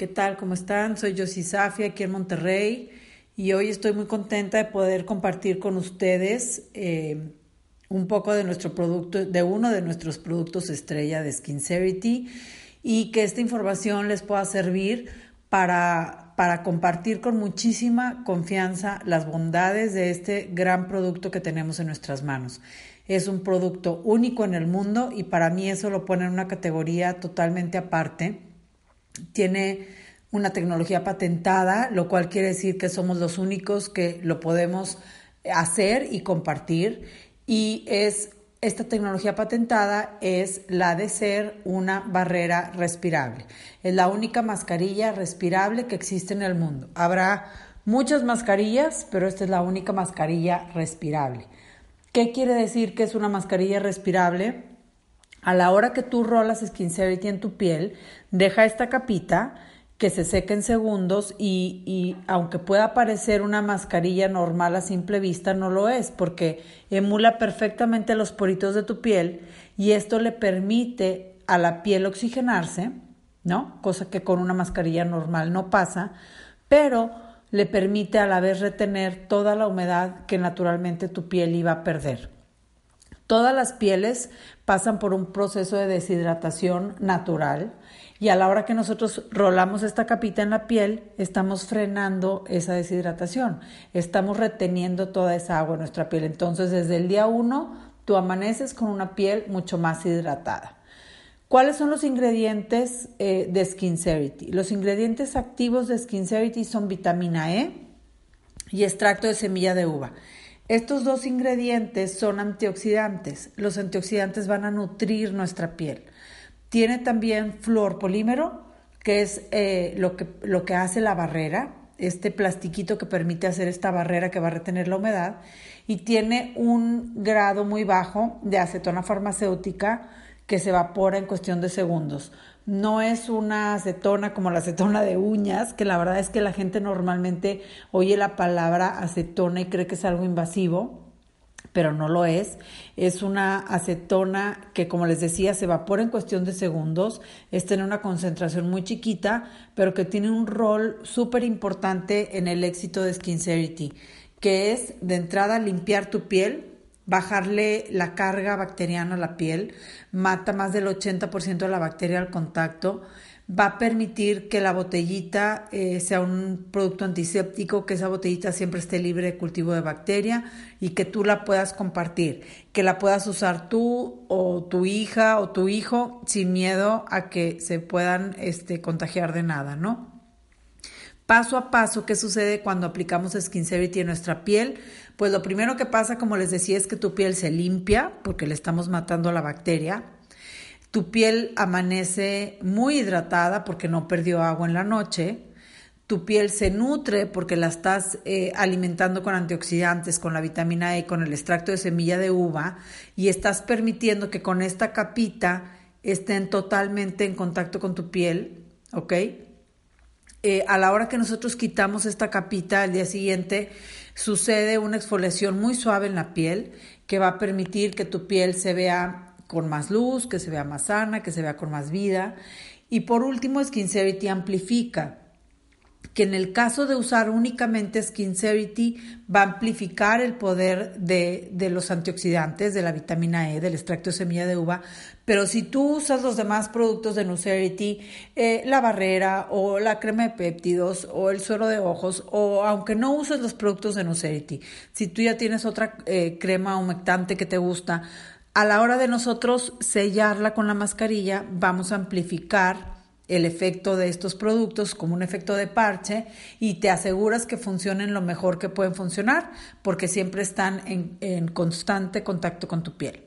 ¿Qué tal? ¿Cómo están? Soy Josie Safia aquí en Monterrey y hoy estoy muy contenta de poder compartir con ustedes eh, un poco de nuestro producto, de uno de nuestros productos estrella de Skincerity y que esta información les pueda servir para, para compartir con muchísima confianza las bondades de este gran producto que tenemos en nuestras manos. Es un producto único en el mundo y para mí eso lo pone en una categoría totalmente aparte. Tiene una tecnología patentada, lo cual quiere decir que somos los únicos que lo podemos hacer y compartir. Y es esta tecnología patentada es la de ser una barrera respirable. Es la única mascarilla respirable que existe en el mundo. Habrá muchas mascarillas, pero esta es la única mascarilla respirable. ¿Qué quiere decir que es una mascarilla respirable? A la hora que tú rolas Skincerity en tu piel, deja esta capita que se seque en segundos y, y, aunque pueda parecer una mascarilla normal a simple vista, no lo es porque emula perfectamente los poritos de tu piel y esto le permite a la piel oxigenarse, ¿no? Cosa que con una mascarilla normal no pasa, pero le permite a la vez retener toda la humedad que naturalmente tu piel iba a perder. Todas las pieles pasan por un proceso de deshidratación natural y a la hora que nosotros rolamos esta capita en la piel, estamos frenando esa deshidratación, estamos reteniendo toda esa agua en nuestra piel. Entonces, desde el día uno, tú amaneces con una piel mucho más hidratada. ¿Cuáles son los ingredientes eh, de Skincerity? Los ingredientes activos de Skincerity son vitamina E y extracto de semilla de uva. Estos dos ingredientes son antioxidantes. Los antioxidantes van a nutrir nuestra piel. Tiene también fluorpolímero, que es eh, lo, que, lo que hace la barrera, este plastiquito que permite hacer esta barrera que va a retener la humedad, y tiene un grado muy bajo de acetona farmacéutica que se evapora en cuestión de segundos. No es una acetona como la acetona de uñas, que la verdad es que la gente normalmente oye la palabra acetona y cree que es algo invasivo pero no lo es. Es una acetona que, como les decía, se evapora en cuestión de segundos. Está en una concentración muy chiquita, pero que tiene un rol súper importante en el éxito de Skincerity, que es de entrada limpiar tu piel, bajarle la carga bacteriana a la piel, mata más del 80% de la bacteria al contacto va a permitir que la botellita eh, sea un producto antiséptico, que esa botellita siempre esté libre de cultivo de bacteria y que tú la puedas compartir, que la puedas usar tú o tu hija o tu hijo sin miedo a que se puedan este, contagiar de nada, ¿no? Paso a paso, ¿qué sucede cuando aplicamos Skincerity en nuestra piel? Pues lo primero que pasa, como les decía, es que tu piel se limpia porque le estamos matando la bacteria tu piel amanece muy hidratada porque no perdió agua en la noche. Tu piel se nutre porque la estás eh, alimentando con antioxidantes, con la vitamina E, con el extracto de semilla de uva y estás permitiendo que con esta capita estén totalmente en contacto con tu piel, ¿ok? Eh, a la hora que nosotros quitamos esta capita al día siguiente, sucede una exfoliación muy suave en la piel que va a permitir que tu piel se vea con más luz, que se vea más sana, que se vea con más vida. Y por último, Skincerity amplifica, que en el caso de usar únicamente Skincerity va a amplificar el poder de, los antioxidantes, de la vitamina E, del extracto de semilla de uva, pero si tú usas los demás productos de Nucerity, eh, la barrera o la crema de péptidos o el suero de ojos, o aunque no uses los productos de Nucerity, si tú ya tienes otra eh, crema humectante que te gusta, a la hora de nosotros sellarla con la mascarilla, vamos a amplificar el efecto de estos productos como un efecto de parche y te aseguras que funcionen lo mejor que pueden funcionar porque siempre están en, constante contacto con tu piel.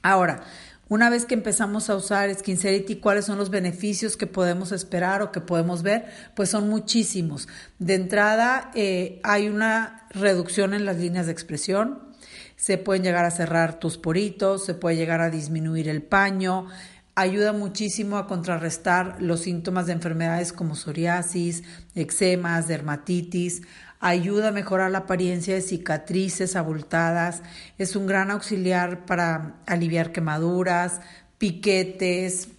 Ahora, una vez que empezamos a usar Skincerity, ¿cuáles son los beneficios que podemos esperar o que podemos ver? Pues son muchísimos. De entrada, eh, hay una reducción en las líneas de expresión, se pueden llegar a cerrar tus poritos, se puede llegar a disminuir el paño, ayuda muchísimo a contrarrestar los síntomas de enfermedades como psoriasis, eczemas, dermatitis, ayuda a mejorar la apariencia de cicatrices abultadas, es un gran auxiliar para aliviar quemaduras, piquetes,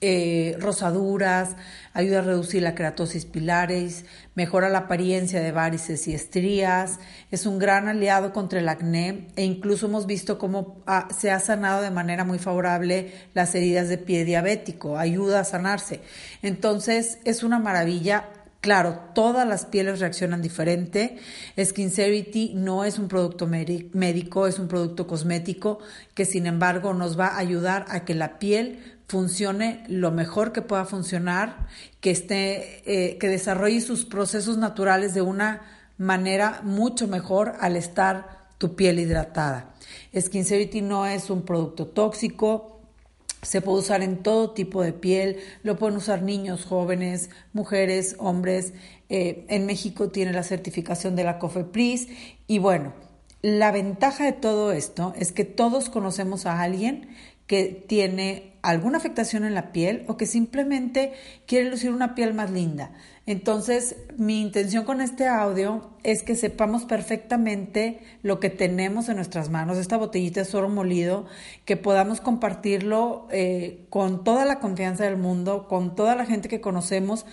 eh, rosaduras, ayuda a reducir la keratosis pilares, mejora la apariencia de varices y estrías, es un gran aliado contra el acné e incluso hemos visto cómo se ha sanado de manera muy favorable las heridas de pie diabético, ayuda a sanarse. Entonces es una maravilla. Claro, todas las pieles reaccionan diferente. Skincerity no es un producto médico, es un producto cosmético que sin embargo nos va a ayudar a que la piel funcione lo mejor que pueda funcionar, que esté, eh, que desarrolle sus procesos naturales de una manera mucho mejor al estar tu piel hidratada. Skincerity no es un producto tóxico, se puede usar en todo tipo de piel, lo pueden usar niños, jóvenes, mujeres, hombres. Eh, en México tiene la certificación de la COFEPRIS y bueno, la ventaja de todo esto es que todos conocemos a alguien que tiene alguna afectación en la piel o que simplemente quiere lucir una piel más linda. Entonces, mi intención con este audio es que sepamos perfectamente lo que tenemos en nuestras manos, esta botellita de oro molido, que podamos compartirlo eh, con toda la confianza del mundo, con toda la gente que conocemos,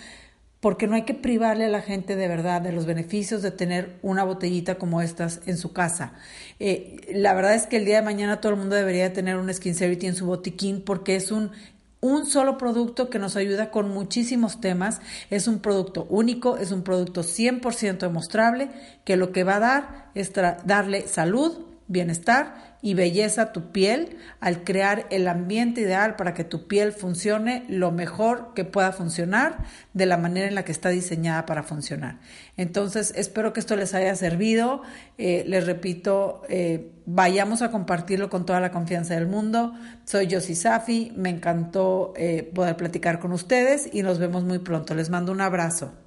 porque no hay que privarle a la gente de verdad de los beneficios de tener una botellita como estas en su casa. Eh, la verdad es que el día de mañana todo el mundo debería tener un Skin en su botiquín porque es un un solo producto que nos ayuda con muchísimos temas. Es un producto único, es un producto 100% demostrable que lo que va a dar es darle salud, bienestar y belleza a tu piel al crear el ambiente ideal para que tu piel funcione lo mejor que pueda funcionar de la manera en la que está diseñada para funcionar. Entonces, espero que esto les haya servido. Eh, les repito, eh, vayamos a compartirlo con toda la confianza del mundo. Soy Josie Safi, me encantó eh, poder platicar con ustedes y nos vemos muy pronto. Les mando un abrazo.